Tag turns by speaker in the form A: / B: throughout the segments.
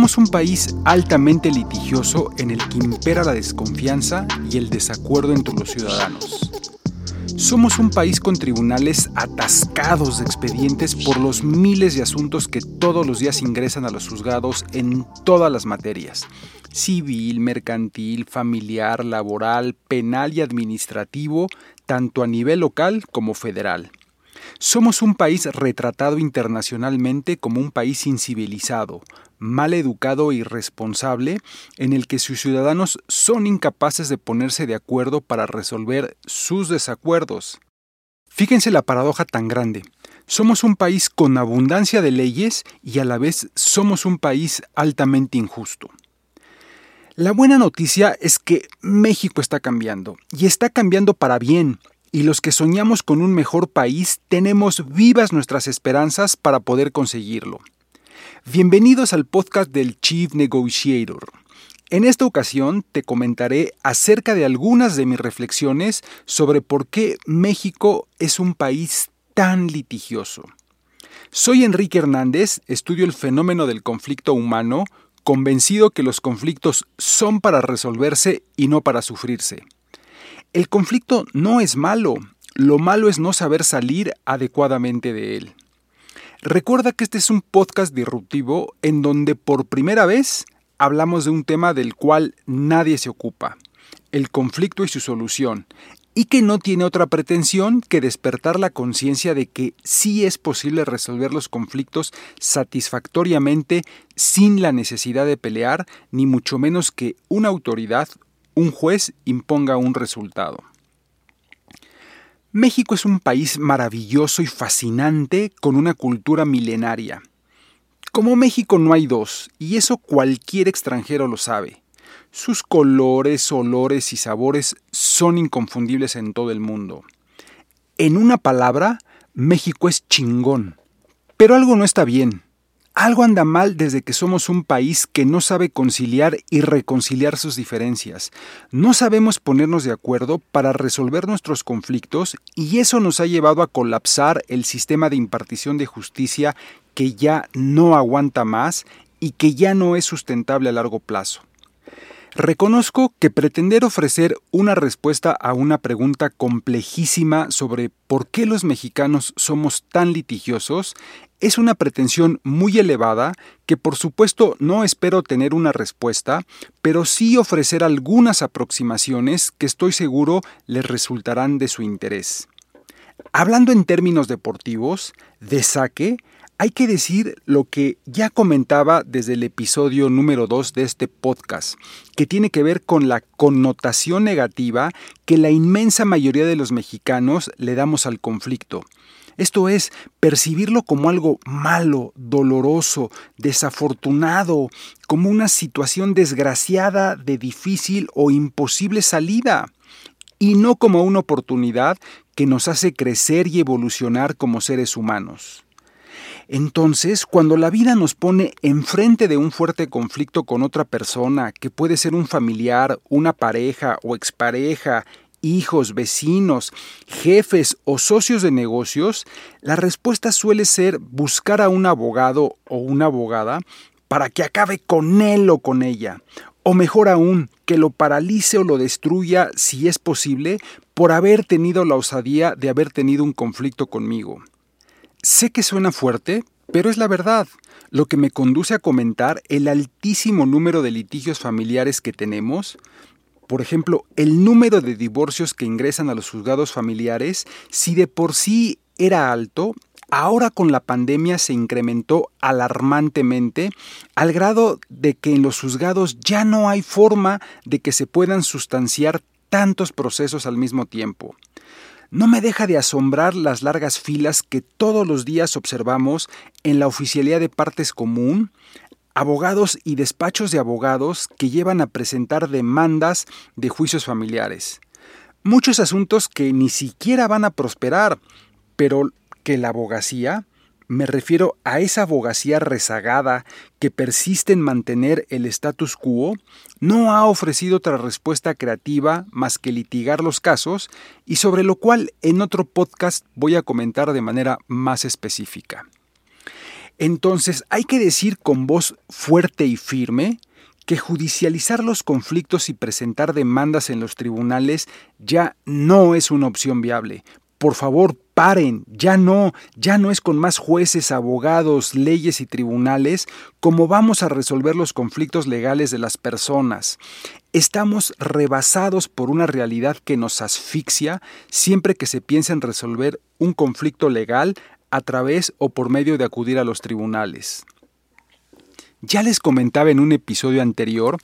A: Somos un país altamente litigioso en el que impera la desconfianza y el desacuerdo entre los ciudadanos. Somos un país con tribunales atascados de expedientes por los miles de asuntos que todos los días ingresan a los juzgados en todas las materias. Civil, mercantil, familiar, laboral, penal y administrativo, tanto a nivel local como federal. Somos un país retratado internacionalmente como un país incivilizado, mal educado e irresponsable, en el que sus ciudadanos son incapaces de ponerse de acuerdo para resolver sus desacuerdos. Fíjense la paradoja tan grande. Somos un país con abundancia de leyes y a la vez somos un país altamente injusto. La buena noticia es que México está cambiando, y está cambiando para bien, y los que soñamos con un mejor país tenemos vivas nuestras esperanzas para poder conseguirlo. Bienvenidos al podcast del Chief Negotiator. En esta ocasión te comentaré acerca de algunas de mis reflexiones sobre por qué México es un país tan litigioso. Soy Enrique Hernández, estudio el fenómeno del conflicto humano, convencido que los conflictos son para resolverse y no para sufrirse. El conflicto no es malo, lo malo es no saber salir adecuadamente de él. Recuerda que este es un podcast disruptivo en donde por primera vez hablamos de un tema del cual nadie se ocupa, el conflicto y su solución, y que no tiene otra pretensión que despertar la conciencia de que sí es posible resolver los conflictos satisfactoriamente sin la necesidad de pelear, ni mucho menos que una autoridad un juez imponga un resultado. México es un país maravilloso y fascinante con una cultura milenaria. Como México no hay dos, y eso cualquier extranjero lo sabe. Sus colores, olores y sabores son inconfundibles en todo el mundo. En una palabra, México es chingón. Pero algo no está bien. Algo anda mal desde que somos un país que no sabe conciliar y reconciliar sus diferencias. No sabemos ponernos de acuerdo para resolver nuestros conflictos y eso nos ha llevado a colapsar el sistema de impartición de justicia que ya no aguanta más y que ya no es sustentable a largo plazo. Reconozco que pretender ofrecer una respuesta a una pregunta complejísima sobre por qué los mexicanos somos tan litigiosos es una pretensión muy elevada que por supuesto no espero tener una respuesta, pero sí ofrecer algunas aproximaciones que estoy seguro les resultarán de su interés. Hablando en términos deportivos, de saque, hay que decir lo que ya comentaba desde el episodio número 2 de este podcast, que tiene que ver con la connotación negativa que la inmensa mayoría de los mexicanos le damos al conflicto. Esto es, percibirlo como algo malo, doloroso, desafortunado, como una situación desgraciada de difícil o imposible salida, y no como una oportunidad que nos hace crecer y evolucionar como seres humanos. Entonces, cuando la vida nos pone enfrente de un fuerte conflicto con otra persona, que puede ser un familiar, una pareja o expareja, hijos, vecinos, jefes o socios de negocios, la respuesta suele ser buscar a un abogado o una abogada para que acabe con él o con ella, o mejor aún, que lo paralice o lo destruya si es posible por haber tenido la osadía de haber tenido un conflicto conmigo. Sé que suena fuerte, pero es la verdad, lo que me conduce a comentar el altísimo número de litigios familiares que tenemos, por ejemplo, el número de divorcios que ingresan a los juzgados familiares, si de por sí era alto, ahora con la pandemia se incrementó alarmantemente al grado de que en los juzgados ya no hay forma de que se puedan sustanciar tantos procesos al mismo tiempo. No me deja de asombrar las largas filas que todos los días observamos en la oficialidad de partes común, abogados y despachos de abogados que llevan a presentar demandas de juicios familiares. Muchos asuntos que ni siquiera van a prosperar, pero que la abogacía me refiero a esa abogacía rezagada que persiste en mantener el status quo, no ha ofrecido otra respuesta creativa más que litigar los casos y sobre lo cual en otro podcast voy a comentar de manera más específica. Entonces hay que decir con voz fuerte y firme que judicializar los conflictos y presentar demandas en los tribunales ya no es una opción viable. Por favor, paren, ya no, ya no es con más jueces, abogados, leyes y tribunales como vamos a resolver los conflictos legales de las personas. Estamos rebasados por una realidad que nos asfixia siempre que se piensa en resolver un conflicto legal a través o por medio de acudir a los tribunales. Ya les comentaba en un episodio anterior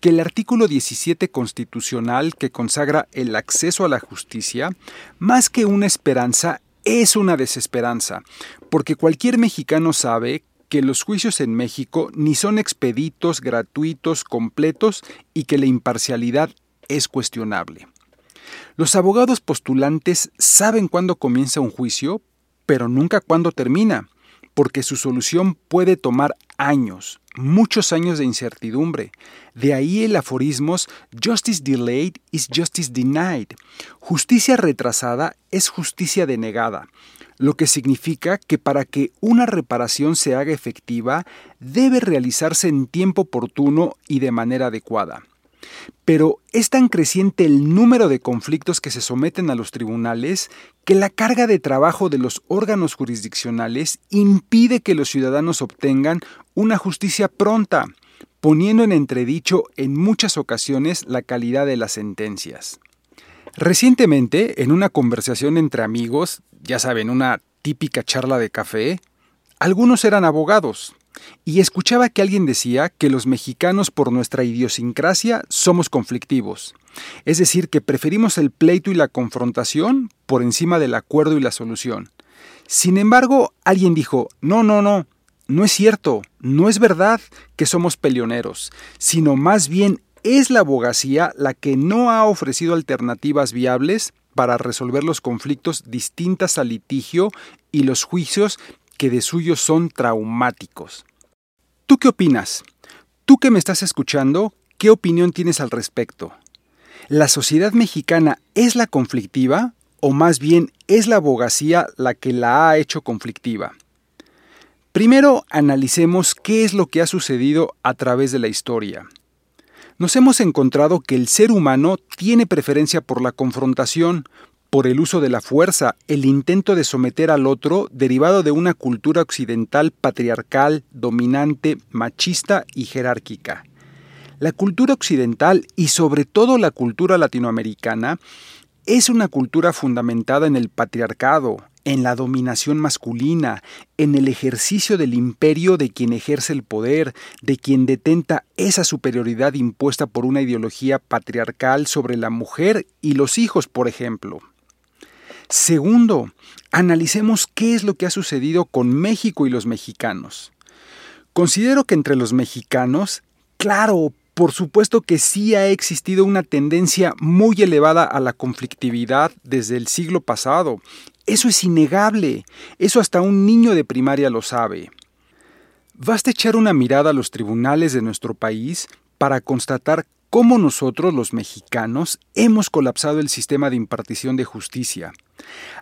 A: que el artículo 17 constitucional que consagra el acceso a la justicia, más que una esperanza, es una desesperanza, porque cualquier mexicano sabe que los juicios en México ni son expeditos, gratuitos, completos y que la imparcialidad es cuestionable. Los abogados postulantes saben cuándo comienza un juicio, pero nunca cuándo termina, porque su solución puede tomar años, muchos años de incertidumbre. De ahí el aforismos Justice delayed is justice denied. Justicia retrasada es justicia denegada, lo que significa que para que una reparación se haga efectiva debe realizarse en tiempo oportuno y de manera adecuada. Pero es tan creciente el número de conflictos que se someten a los tribunales que la carga de trabajo de los órganos jurisdiccionales impide que los ciudadanos obtengan una justicia pronta, poniendo en entredicho en muchas ocasiones la calidad de las sentencias. Recientemente, en una conversación entre amigos, ya saben, una típica charla de café, algunos eran abogados, y escuchaba que alguien decía que los mexicanos por nuestra idiosincrasia somos conflictivos, es decir, que preferimos el pleito y la confrontación por encima del acuerdo y la solución. Sin embargo, alguien dijo, no, no, no, no es cierto, no es verdad que somos peleoneros, sino más bien es la abogacía la que no ha ofrecido alternativas viables para resolver los conflictos distintas al litigio y los juicios que de suyo son traumáticos. ¿Tú qué opinas? Tú que me estás escuchando, ¿qué opinión tienes al respecto? ¿La sociedad mexicana es la conflictiva o más bien es la abogacía la que la ha hecho conflictiva? Primero analicemos qué es lo que ha sucedido a través de la historia. Nos hemos encontrado que el ser humano tiene preferencia por la confrontación, por el uso de la fuerza, el intento de someter al otro derivado de una cultura occidental patriarcal, dominante, machista y jerárquica. La cultura occidental y sobre todo la cultura latinoamericana es una cultura fundamentada en el patriarcado, en la dominación masculina, en el ejercicio del imperio de quien ejerce el poder, de quien detenta esa superioridad impuesta por una ideología patriarcal sobre la mujer y los hijos, por ejemplo. Segundo, analicemos qué es lo que ha sucedido con México y los mexicanos. Considero que entre los mexicanos, claro, por supuesto que sí ha existido una tendencia muy elevada a la conflictividad desde el siglo pasado. Eso es innegable. Eso hasta un niño de primaria lo sabe. Basta echar una mirada a los tribunales de nuestro país para constatar cómo nosotros, los mexicanos, hemos colapsado el sistema de impartición de justicia.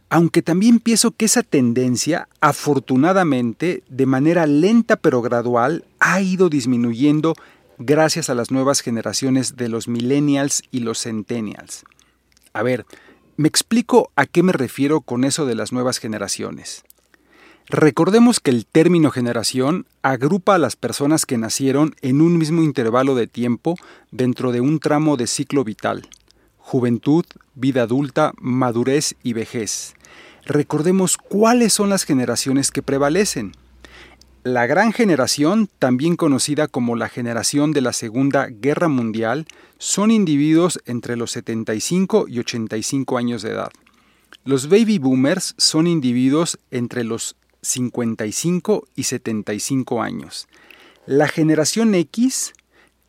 A: Aunque también pienso que esa tendencia, afortunadamente, de manera lenta pero gradual, ha ido disminuyendo gracias a las nuevas generaciones de los millennials y los centennials. A ver, me explico a qué me refiero con eso de las nuevas generaciones. Recordemos que el término generación agrupa a las personas que nacieron en un mismo intervalo de tiempo dentro de un tramo de ciclo vital, juventud, vida adulta, madurez y vejez. Recordemos cuáles son las generaciones que prevalecen. La gran generación, también conocida como la generación de la Segunda Guerra Mundial, son individuos entre los 75 y 85 años de edad. Los baby boomers son individuos entre los 55 y 75 años. La generación X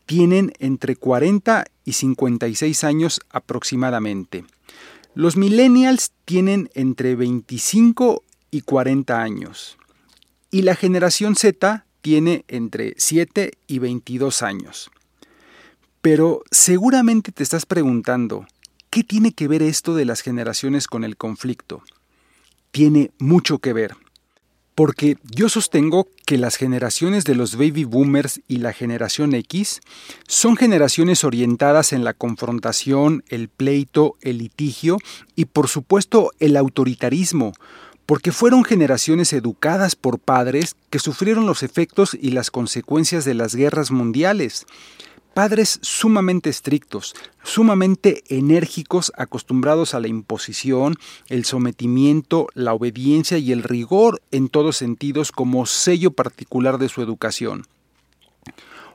A: tienen entre 40 y 56 años aproximadamente. Los millennials tienen entre 25 y 40 años. Y la generación Z tiene entre 7 y 22 años. Pero seguramente te estás preguntando, ¿qué tiene que ver esto de las generaciones con el conflicto? Tiene mucho que ver. Porque yo sostengo que las generaciones de los baby boomers y la generación X son generaciones orientadas en la confrontación, el pleito, el litigio y por supuesto el autoritarismo, porque fueron generaciones educadas por padres que sufrieron los efectos y las consecuencias de las guerras mundiales. Padres sumamente estrictos, sumamente enérgicos, acostumbrados a la imposición, el sometimiento, la obediencia y el rigor en todos sentidos como sello particular de su educación.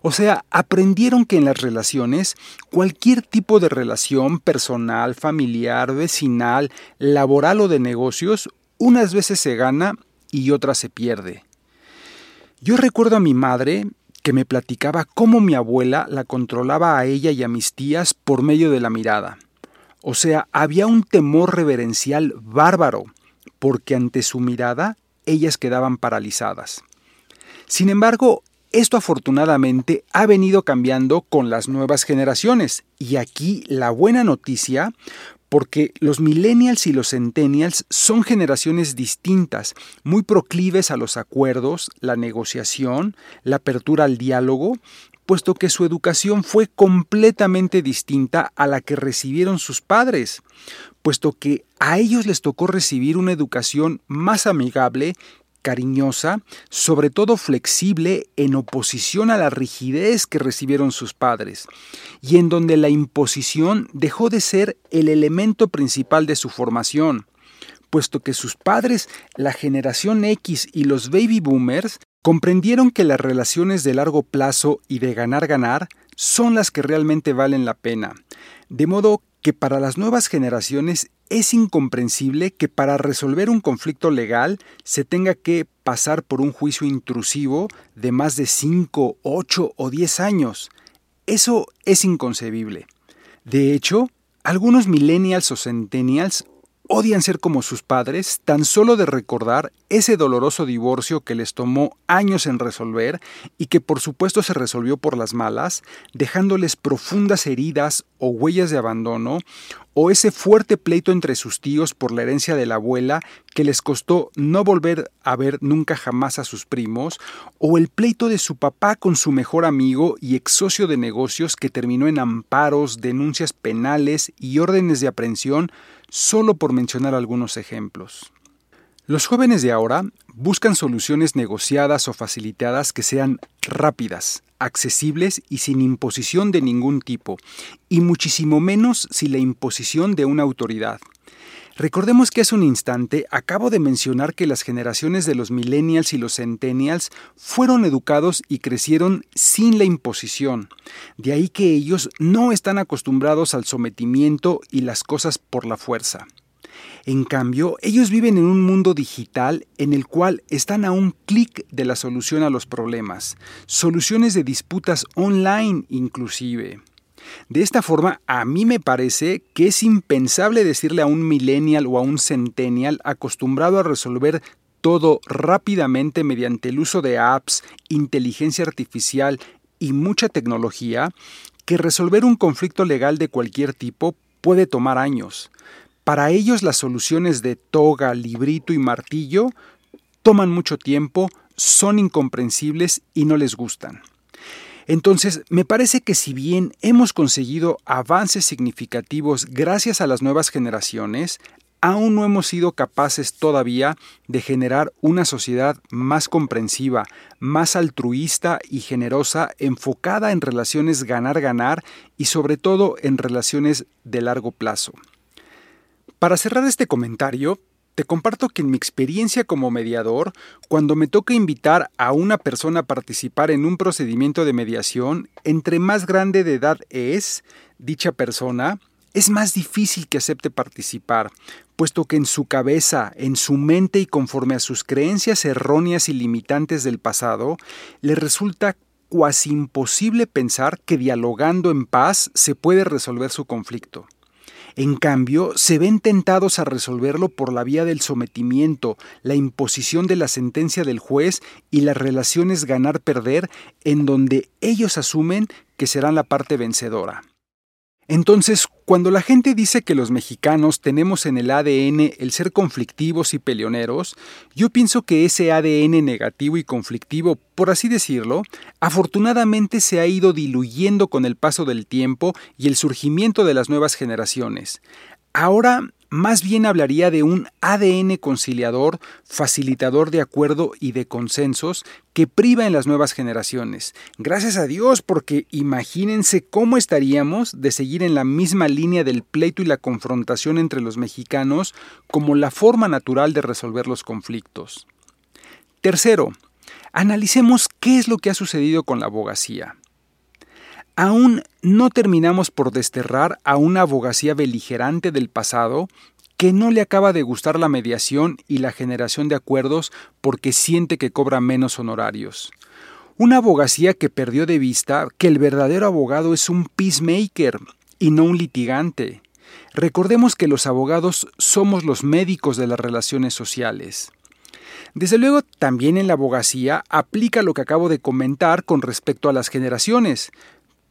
A: O sea, aprendieron que en las relaciones, cualquier tipo de relación personal, familiar, vecinal, laboral o de negocios, unas veces se gana y otras se pierde. Yo recuerdo a mi madre que me platicaba cómo mi abuela la controlaba a ella y a mis tías por medio de la mirada. O sea, había un temor reverencial bárbaro, porque ante su mirada ellas quedaban paralizadas. Sin embargo, esto afortunadamente ha venido cambiando con las nuevas generaciones, y aquí la buena noticia porque los millennials y los centennials son generaciones distintas, muy proclives a los acuerdos, la negociación, la apertura al diálogo, puesto que su educación fue completamente distinta a la que recibieron sus padres, puesto que a ellos les tocó recibir una educación más amigable cariñosa, sobre todo flexible en oposición a la rigidez que recibieron sus padres, y en donde la imposición dejó de ser el elemento principal de su formación, puesto que sus padres, la generación X y los baby boomers, comprendieron que las relaciones de largo plazo y de ganar-ganar son las que realmente valen la pena, de modo que para las nuevas generaciones es incomprensible que para resolver un conflicto legal se tenga que pasar por un juicio intrusivo de más de 5, 8 o 10 años. Eso es inconcebible. De hecho, algunos millennials o centennials odian ser como sus padres tan solo de recordar ese doloroso divorcio que les tomó años en resolver y que por supuesto se resolvió por las malas, dejándoles profundas heridas o huellas de abandono, o ese fuerte pleito entre sus tíos por la herencia de la abuela que les costó no volver a ver nunca jamás a sus primos, o el pleito de su papá con su mejor amigo y ex socio de negocios que terminó en amparos, denuncias penales y órdenes de aprehensión solo por mencionar algunos ejemplos. Los jóvenes de ahora buscan soluciones negociadas o facilitadas que sean rápidas, accesibles y sin imposición de ningún tipo, y muchísimo menos sin la imposición de una autoridad. Recordemos que hace un instante acabo de mencionar que las generaciones de los millennials y los centennials fueron educados y crecieron sin la imposición. De ahí que ellos no están acostumbrados al sometimiento y las cosas por la fuerza. En cambio, ellos viven en un mundo digital en el cual están a un clic de la solución a los problemas, soluciones de disputas online inclusive. De esta forma, a mí me parece que es impensable decirle a un millennial o a un centennial acostumbrado a resolver todo rápidamente mediante el uso de apps, inteligencia artificial y mucha tecnología, que resolver un conflicto legal de cualquier tipo puede tomar años. Para ellos las soluciones de toga, librito y martillo toman mucho tiempo, son incomprensibles y no les gustan. Entonces, me parece que si bien hemos conseguido avances significativos gracias a las nuevas generaciones, aún no hemos sido capaces todavía de generar una sociedad más comprensiva, más altruista y generosa, enfocada en relaciones ganar-ganar y sobre todo en relaciones de largo plazo. Para cerrar este comentario, te comparto que en mi experiencia como mediador, cuando me toca invitar a una persona a participar en un procedimiento de mediación, entre más grande de edad es dicha persona, es más difícil que acepte participar, puesto que en su cabeza, en su mente y conforme a sus creencias erróneas y limitantes del pasado, le resulta cuasi imposible pensar que dialogando en paz se puede resolver su conflicto. En cambio, se ven tentados a resolverlo por la vía del sometimiento, la imposición de la sentencia del juez y las relaciones ganar-perder en donde ellos asumen que serán la parte vencedora. Entonces, cuando la gente dice que los mexicanos tenemos en el ADN el ser conflictivos y peleoneros, yo pienso que ese ADN negativo y conflictivo, por así decirlo, afortunadamente se ha ido diluyendo con el paso del tiempo y el surgimiento de las nuevas generaciones. Ahora más bien hablaría de un ADN conciliador, facilitador de acuerdo y de consensos que priva en las nuevas generaciones. Gracias a Dios, porque imagínense cómo estaríamos de seguir en la misma línea del pleito y la confrontación entre los mexicanos como la forma natural de resolver los conflictos. Tercero, analicemos qué es lo que ha sucedido con la abogacía. Aún no terminamos por desterrar a una abogacía beligerante del pasado que no le acaba de gustar la mediación y la generación de acuerdos porque siente que cobra menos honorarios. Una abogacía que perdió de vista que el verdadero abogado es un peacemaker y no un litigante. Recordemos que los abogados somos los médicos de las relaciones sociales. Desde luego, también en la abogacía aplica lo que acabo de comentar con respecto a las generaciones,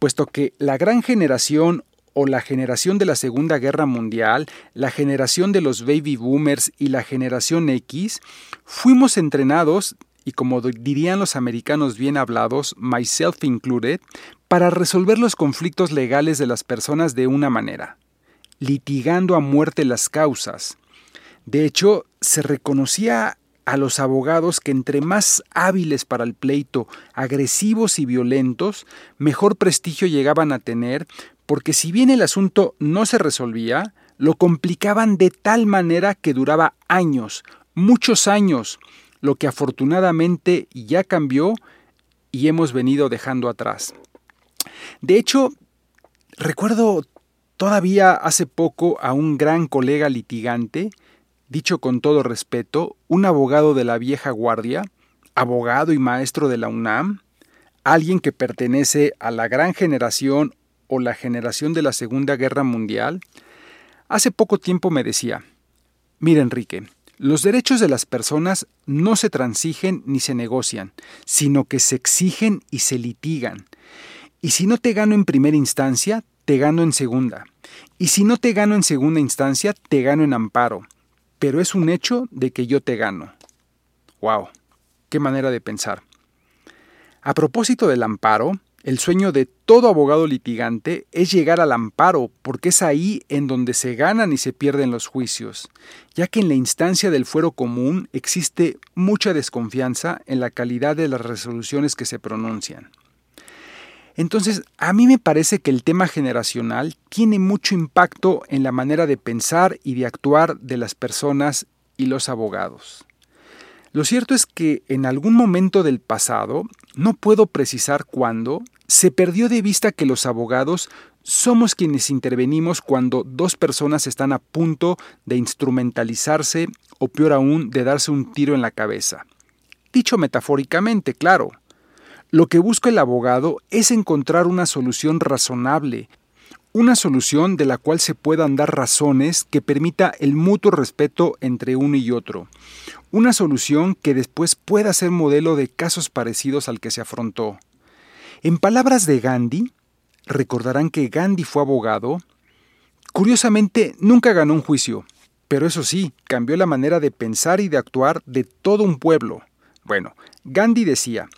A: puesto que la gran generación o la generación de la Segunda Guerra Mundial, la generación de los baby boomers y la generación X, fuimos entrenados, y como dirían los americanos bien hablados, myself included, para resolver los conflictos legales de las personas de una manera, litigando a muerte las causas. De hecho, se reconocía a los abogados que entre más hábiles para el pleito, agresivos y violentos, mejor prestigio llegaban a tener, porque si bien el asunto no se resolvía, lo complicaban de tal manera que duraba años, muchos años, lo que afortunadamente ya cambió y hemos venido dejando atrás. De hecho, recuerdo todavía hace poco a un gran colega litigante dicho con todo respeto, un abogado de la vieja guardia, abogado y maestro de la UNAM, alguien que pertenece a la gran generación o la generación de la Segunda Guerra Mundial, hace poco tiempo me decía, mira Enrique, los derechos de las personas no se transigen ni se negocian, sino que se exigen y se litigan. Y si no te gano en primera instancia, te gano en segunda. Y si no te gano en segunda instancia, te gano en amparo pero es un hecho de que yo te gano. ¡Wow! ¡Qué manera de pensar! A propósito del amparo, el sueño de todo abogado litigante es llegar al amparo, porque es ahí en donde se ganan y se pierden los juicios, ya que en la instancia del fuero común existe mucha desconfianza en la calidad de las resoluciones que se pronuncian. Entonces, a mí me parece que el tema generacional tiene mucho impacto en la manera de pensar y de actuar de las personas y los abogados. Lo cierto es que en algún momento del pasado, no puedo precisar cuándo, se perdió de vista que los abogados somos quienes intervenimos cuando dos personas están a punto de instrumentalizarse o peor aún de darse un tiro en la cabeza. Dicho metafóricamente, claro. Lo que busca el abogado es encontrar una solución razonable, una solución de la cual se puedan dar razones que permita el mutuo respeto entre uno y otro, una solución que después pueda ser modelo de casos parecidos al que se afrontó. En palabras de Gandhi, recordarán que Gandhi fue abogado, curiosamente nunca ganó un juicio, pero eso sí, cambió la manera de pensar y de actuar de todo un pueblo. Bueno, Gandhi decía,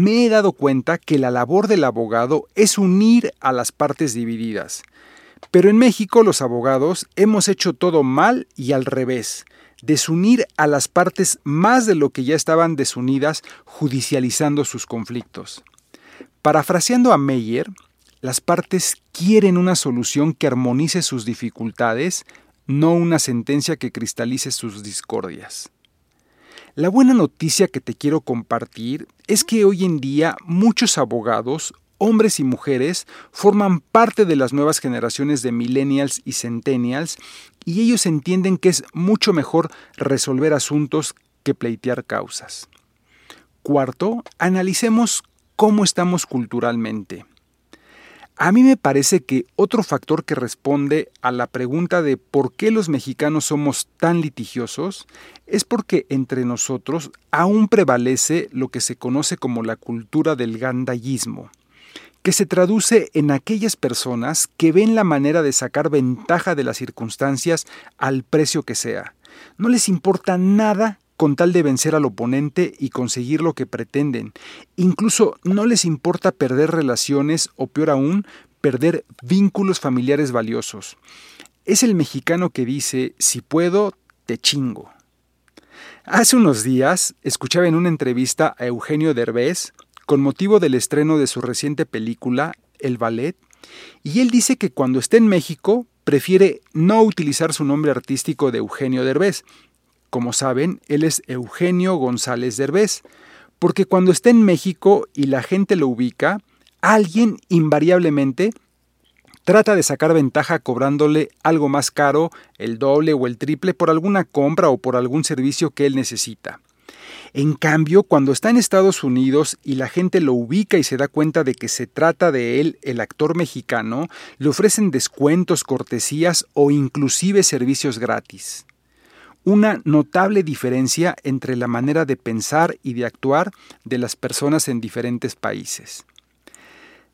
A: me he dado cuenta que la labor del abogado es unir a las partes divididas. Pero en México los abogados hemos hecho todo mal y al revés, desunir a las partes más de lo que ya estaban desunidas judicializando sus conflictos. Parafraseando a Meyer, las partes quieren una solución que armonice sus dificultades, no una sentencia que cristalice sus discordias. La buena noticia que te quiero compartir es que hoy en día muchos abogados, hombres y mujeres, forman parte de las nuevas generaciones de millennials y centennials y ellos entienden que es mucho mejor resolver asuntos que pleitear causas. Cuarto, analicemos cómo estamos culturalmente. A mí me parece que otro factor que responde a la pregunta de por qué los mexicanos somos tan litigiosos es porque entre nosotros aún prevalece lo que se conoce como la cultura del gandallismo, que se traduce en aquellas personas que ven la manera de sacar ventaja de las circunstancias al precio que sea. No les importa nada con tal de vencer al oponente y conseguir lo que pretenden. Incluso no les importa perder relaciones o peor aún, perder vínculos familiares valiosos. Es el mexicano que dice, si puedo, te chingo. Hace unos días escuchaba en una entrevista a Eugenio Derbez con motivo del estreno de su reciente película El Ballet, y él dice que cuando está en México prefiere no utilizar su nombre artístico de Eugenio Derbez, como saben, él es Eugenio González Derbez, porque cuando está en México y la gente lo ubica, alguien invariablemente trata de sacar ventaja cobrándole algo más caro, el doble o el triple por alguna compra o por algún servicio que él necesita. En cambio, cuando está en Estados Unidos y la gente lo ubica y se da cuenta de que se trata de él, el actor mexicano, le ofrecen descuentos, cortesías o inclusive servicios gratis una notable diferencia entre la manera de pensar y de actuar de las personas en diferentes países.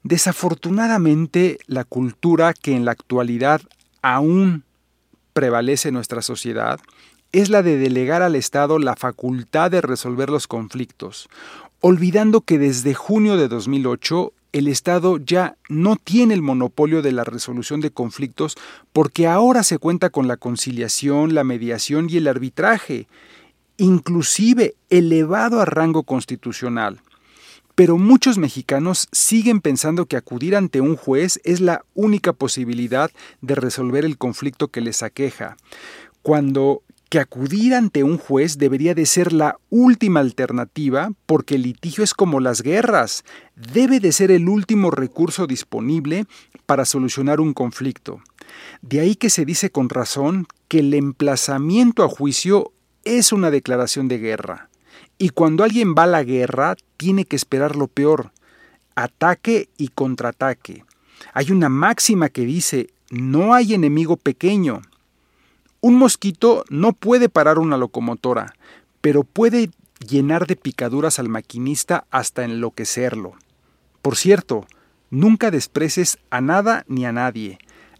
A: Desafortunadamente, la cultura que en la actualidad aún prevalece en nuestra sociedad es la de delegar al Estado la facultad de resolver los conflictos, olvidando que desde junio de 2008 el Estado ya no tiene el monopolio de la resolución de conflictos porque ahora se cuenta con la conciliación, la mediación y el arbitraje, inclusive elevado a rango constitucional. Pero muchos mexicanos siguen pensando que acudir ante un juez es la única posibilidad de resolver el conflicto que les aqueja, cuando que acudir ante un juez debería de ser la última alternativa porque el litigio es como las guerras, debe de ser el último recurso disponible para solucionar un conflicto. De ahí que se dice con razón que el emplazamiento a juicio es una declaración de guerra. Y cuando alguien va a la guerra, tiene que esperar lo peor, ataque y contraataque. Hay una máxima que dice, no hay enemigo pequeño, un mosquito no puede parar una locomotora, pero puede llenar de picaduras al maquinista hasta enloquecerlo. Por cierto, nunca desprecies a nada ni a nadie.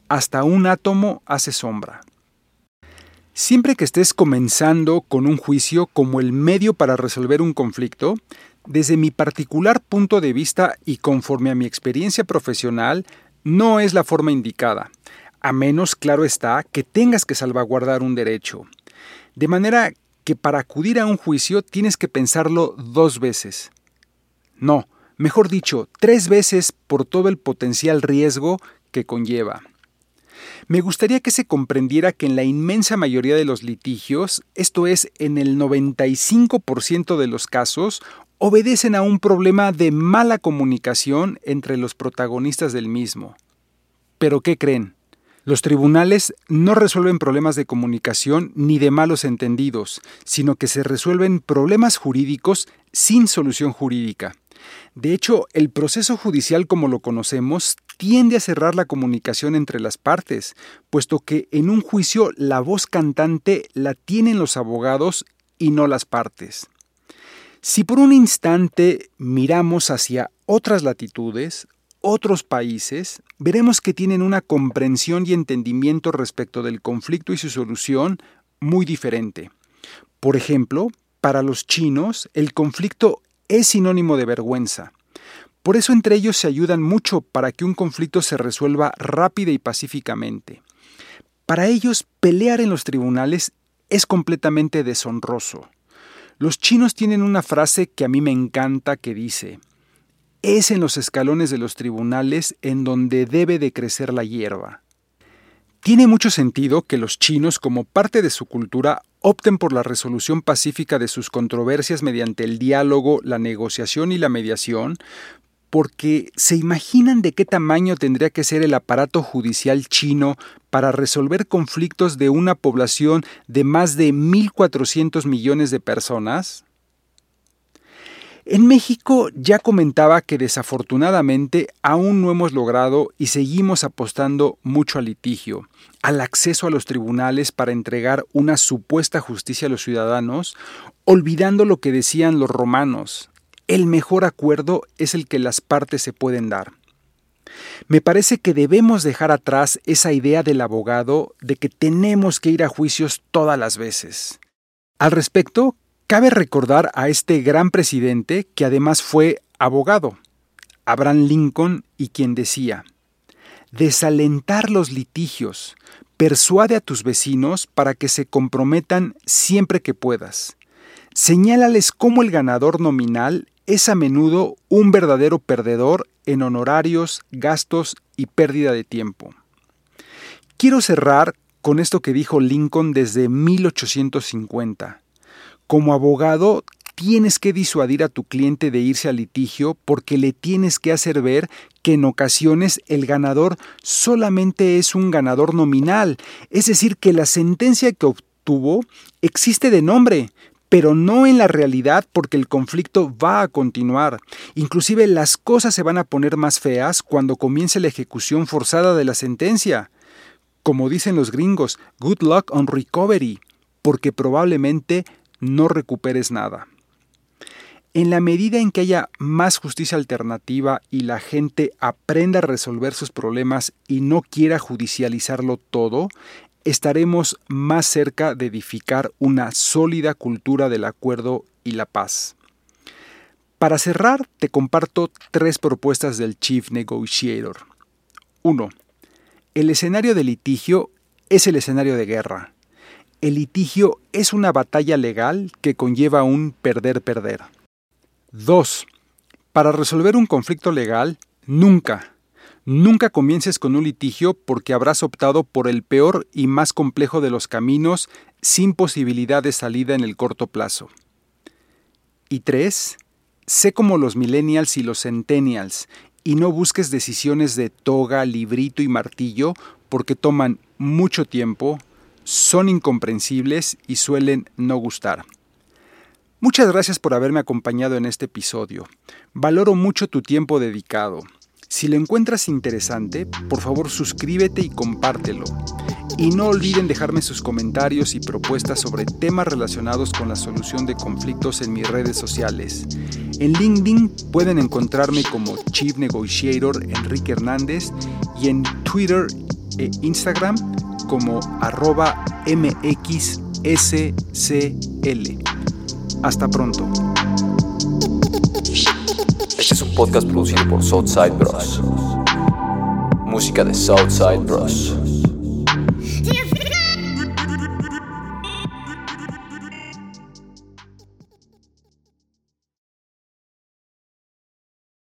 A: Hasta un átomo hace sombra. Siempre que estés comenzando con un juicio como el medio para resolver un conflicto, desde mi particular punto de vista y conforme a mi experiencia profesional, no es la forma indicada a menos, claro está, que tengas que salvaguardar un derecho. De manera que para acudir a un juicio tienes que pensarlo dos veces. No, mejor dicho, tres veces por todo el potencial riesgo que conlleva. Me gustaría que se comprendiera que en la inmensa mayoría de los litigios, esto es, en el 95% de los casos, obedecen a un problema de mala comunicación entre los protagonistas del mismo. ¿Pero qué creen? Los tribunales no resuelven problemas de comunicación ni de malos entendidos, sino que se resuelven problemas jurídicos sin solución jurídica. De hecho, el proceso judicial como lo conocemos tiende a cerrar la comunicación entre las partes, puesto que en un juicio la voz cantante la tienen los abogados y no las partes. Si por un instante miramos hacia otras latitudes, otros países, veremos que tienen una comprensión y entendimiento respecto del conflicto y su solución muy diferente. Por ejemplo, para los chinos, el conflicto es sinónimo de vergüenza. Por eso entre ellos se ayudan mucho para que un conflicto se resuelva rápida y pacíficamente. Para ellos, pelear en los tribunales es completamente deshonroso. Los chinos tienen una frase que a mí me encanta que dice, es en los escalones de los tribunales en donde debe de crecer la hierba. Tiene mucho sentido que los chinos, como parte de su cultura, opten por la resolución pacífica de sus controversias mediante el diálogo, la negociación y la mediación, porque se imaginan de qué tamaño tendría que ser el aparato judicial chino para resolver conflictos de una población de más de 1.400 millones de personas. En México ya comentaba que desafortunadamente aún no hemos logrado y seguimos apostando mucho al litigio, al acceso a los tribunales para entregar una supuesta justicia a los ciudadanos, olvidando lo que decían los romanos, el mejor acuerdo es el que las partes se pueden dar. Me parece que debemos dejar atrás esa idea del abogado de que tenemos que ir a juicios todas las veces. Al respecto, cabe recordar a este gran presidente que además fue abogado, Abraham Lincoln, y quien decía, desalentar los litigios, persuade a tus vecinos para que se comprometan siempre que puedas. Señálales cómo el ganador nominal es a menudo un verdadero perdedor en honorarios, gastos y pérdida de tiempo. Quiero cerrar con esto que dijo Lincoln desde 1850. Como abogado, tienes que disuadir a tu cliente de irse al litigio porque le tienes que hacer ver que en ocasiones el ganador solamente es un ganador nominal, es decir, que la sentencia que obtuvo existe de nombre, pero no en la realidad porque el conflicto va a continuar. Inclusive las cosas se van a poner más feas cuando comience la ejecución forzada de la sentencia. Como dicen los gringos, good luck on recovery, porque probablemente no recuperes nada. En la medida en que haya más justicia alternativa y la gente aprenda a resolver sus problemas y no quiera judicializarlo todo, estaremos más cerca de edificar una sólida cultura del acuerdo y la paz. Para cerrar, te comparto tres propuestas del Chief Negotiator. 1. El escenario de litigio es el escenario de guerra. El litigio es una batalla legal que conlleva un perder-perder. 2. Para resolver un conflicto legal, nunca, Nunca comiences con un litigio porque habrás optado por el peor y más complejo de los caminos sin posibilidad de salida en el corto plazo. Y tres, sé como los millennials y los centennials y no busques decisiones de toga, librito y martillo porque toman mucho tiempo, son incomprensibles y suelen no gustar. Muchas gracias por haberme acompañado en este episodio. Valoro mucho tu tiempo dedicado. Si lo encuentras interesante, por favor suscríbete y compártelo. Y no olviden dejarme sus comentarios y propuestas sobre temas relacionados con la solución de conflictos en mis redes sociales. En LinkedIn pueden encontrarme como Chief Negotiator Enrique Hernández y en Twitter e Instagram como arroba mxscl. Hasta pronto.
B: Este es un podcast producido por Southside Bros. Música de Southside Bros.